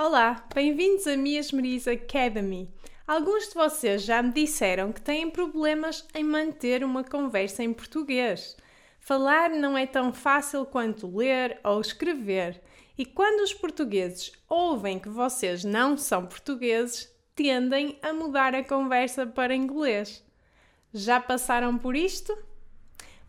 Olá, bem-vindos a Mias Meris Academy. Alguns de vocês já me disseram que têm problemas em manter uma conversa em português. Falar não é tão fácil quanto ler ou escrever, e quando os portugueses ouvem que vocês não são portugueses, tendem a mudar a conversa para inglês. Já passaram por isto?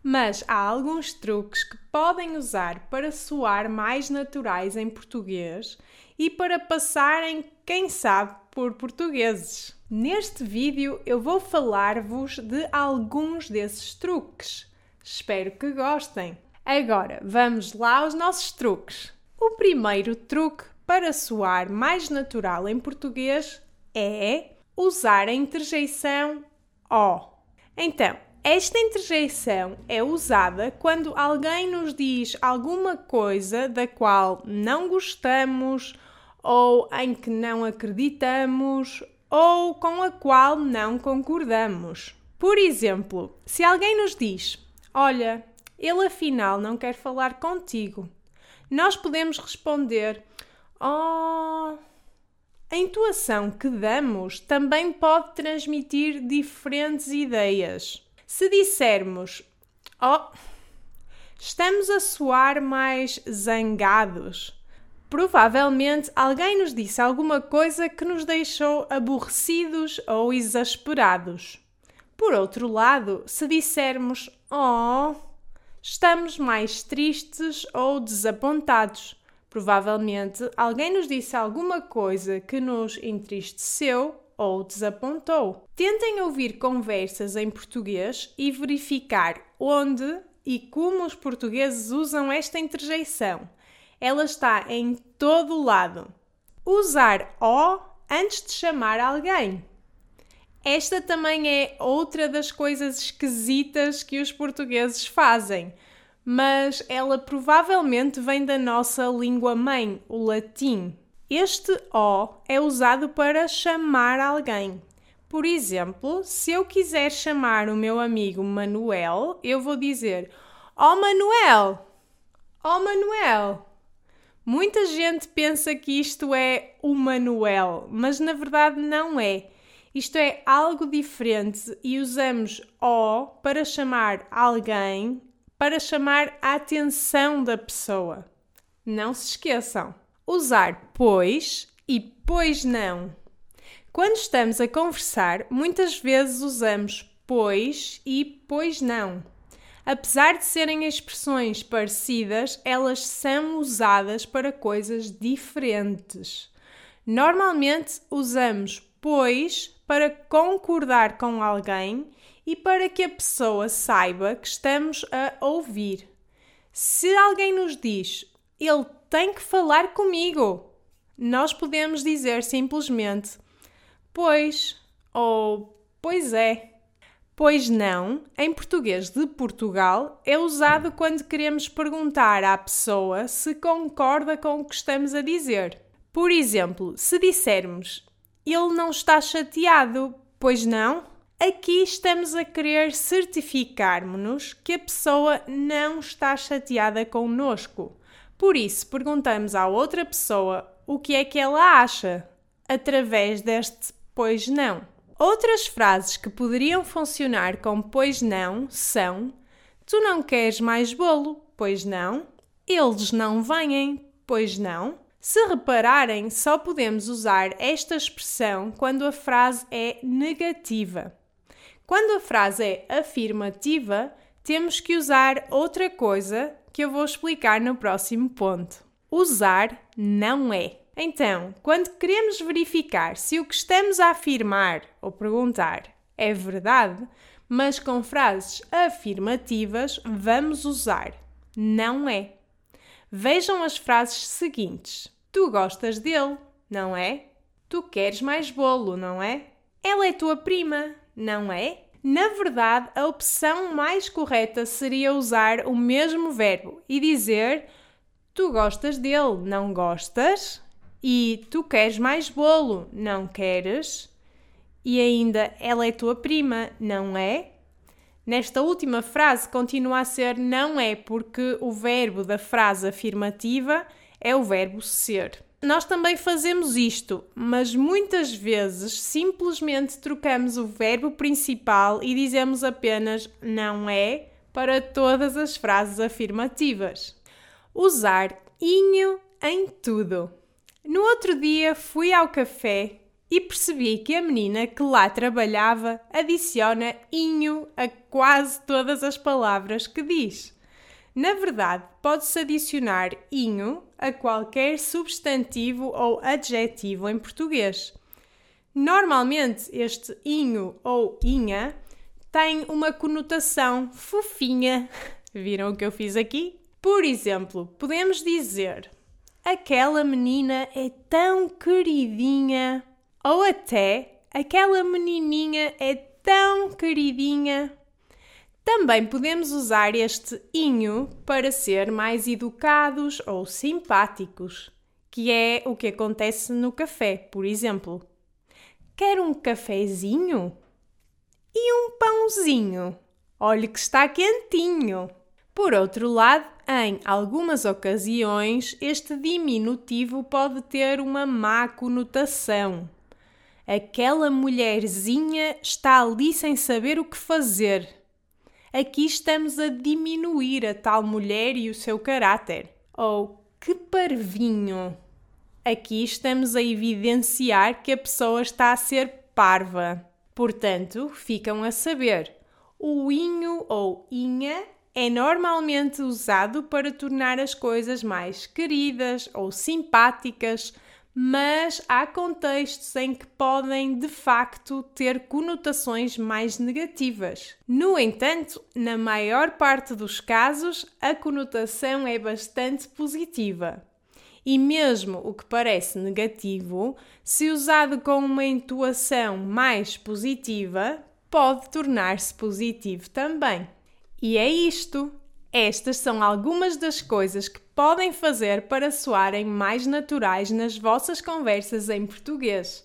Mas há alguns truques que podem usar para soar mais naturais em português e para passarem, quem sabe, por portugueses. Neste vídeo eu vou falar-vos de alguns desses truques. Espero que gostem. Agora vamos lá aos nossos truques. O primeiro truque para soar mais natural em português é usar a interjeição O. Então, esta interjeição é usada quando alguém nos diz alguma coisa da qual não gostamos ou em que não acreditamos ou com a qual não concordamos. Por exemplo, se alguém nos diz: Olha, ele afinal não quer falar contigo, nós podemos responder: Oh. A intuação que damos também pode transmitir diferentes ideias. Se dissermos, oh, estamos a soar mais zangados, provavelmente alguém nos disse alguma coisa que nos deixou aborrecidos ou exasperados. Por outro lado, se dissermos, oh, estamos mais tristes ou desapontados, provavelmente alguém nos disse alguma coisa que nos entristeceu ou desapontou. Tentem ouvir conversas em português e verificar onde e como os portugueses usam esta interjeição. Ela está em todo lado. Usar o antes de chamar alguém. Esta também é outra das coisas esquisitas que os portugueses fazem, mas ela provavelmente vem da nossa língua mãe, o latim. Este O é usado para chamar alguém. Por exemplo, se eu quiser chamar o meu amigo Manuel, eu vou dizer: Oh Manuel! Oh Manuel! Muita gente pensa que isto é o Manuel, mas na verdade não é. Isto é algo diferente e usamos O para chamar alguém, para chamar a atenção da pessoa. Não se esqueçam usar pois e pois não. Quando estamos a conversar, muitas vezes usamos pois e pois não. Apesar de serem expressões parecidas, elas são usadas para coisas diferentes. Normalmente usamos pois para concordar com alguém e para que a pessoa saiba que estamos a ouvir. Se alguém nos diz ele tem que falar comigo. Nós podemos dizer simplesmente pois ou pois é. Pois não, em português de Portugal, é usado quando queremos perguntar à pessoa se concorda com o que estamos a dizer. Por exemplo, se dissermos ele não está chateado, pois não? Aqui estamos a querer certificar-nos que a pessoa não está chateada connosco. Por isso, perguntamos à outra pessoa o que é que ela acha, através deste pois não. Outras frases que poderiam funcionar com pois não são: Tu não queres mais bolo? Pois não. Eles não vêm? Pois não. Se repararem, só podemos usar esta expressão quando a frase é negativa. Quando a frase é afirmativa, temos que usar outra coisa que eu vou explicar no próximo ponto. Usar não é. Então, quando queremos verificar se o que estamos a afirmar ou perguntar é verdade, mas com frases afirmativas, vamos usar não é. Vejam as frases seguintes: Tu gostas dele, não é? Tu queres mais bolo, não é? Ela é tua prima, não é? Na verdade, a opção mais correta seria usar o mesmo verbo e dizer tu gostas dele, não gostas? E tu queres mais bolo, não queres? E ainda ela é tua prima, não é? Nesta última frase continua a ser não é porque o verbo da frase afirmativa é o verbo ser. Nós também fazemos isto, mas muitas vezes simplesmente trocamos o verbo principal e dizemos apenas não é para todas as frases afirmativas. Usar inho em tudo. No outro dia fui ao café e percebi que a menina que lá trabalhava adiciona inho a quase todas as palavras que diz. Na verdade, pode-se adicionar inho a qualquer substantivo ou adjetivo em português. Normalmente, este inho ou inha tem uma conotação fofinha. Viram o que eu fiz aqui? Por exemplo, podemos dizer: aquela menina é tão queridinha ou até aquela menininha é tão queridinha. Também podemos usar este inho para ser mais educados ou simpáticos, que é o que acontece no café, por exemplo. Quer um cafezinho? E um pãozinho? Olhe que está quentinho. Por outro lado, em algumas ocasiões, este diminutivo pode ter uma má conotação Aquela mulherzinha está ali sem saber o que fazer. Aqui estamos a diminuir a tal mulher e o seu caráter. Ou oh, que parvinho! Aqui estamos a evidenciar que a pessoa está a ser parva. Portanto, ficam a saber. O inho ou inha é normalmente usado para tornar as coisas mais queridas ou simpáticas mas há contextos em que podem de facto ter conotações mais negativas. No entanto, na maior parte dos casos, a conotação é bastante positiva. E mesmo o que parece negativo, se usado com uma entoação mais positiva, pode tornar-se positivo também. E é isto. Estas são algumas das coisas que podem fazer para soarem mais naturais nas vossas conversas em português.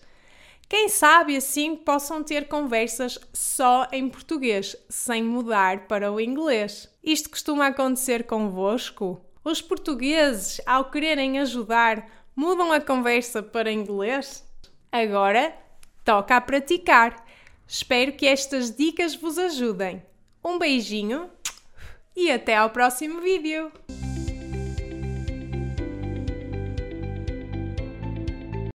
Quem sabe assim possam ter conversas só em português, sem mudar para o inglês. Isto costuma acontecer convosco? Os portugueses, ao quererem ajudar, mudam a conversa para inglês? Agora toca a praticar. Espero que estas dicas vos ajudem. Um beijinho e até ao próximo vídeo!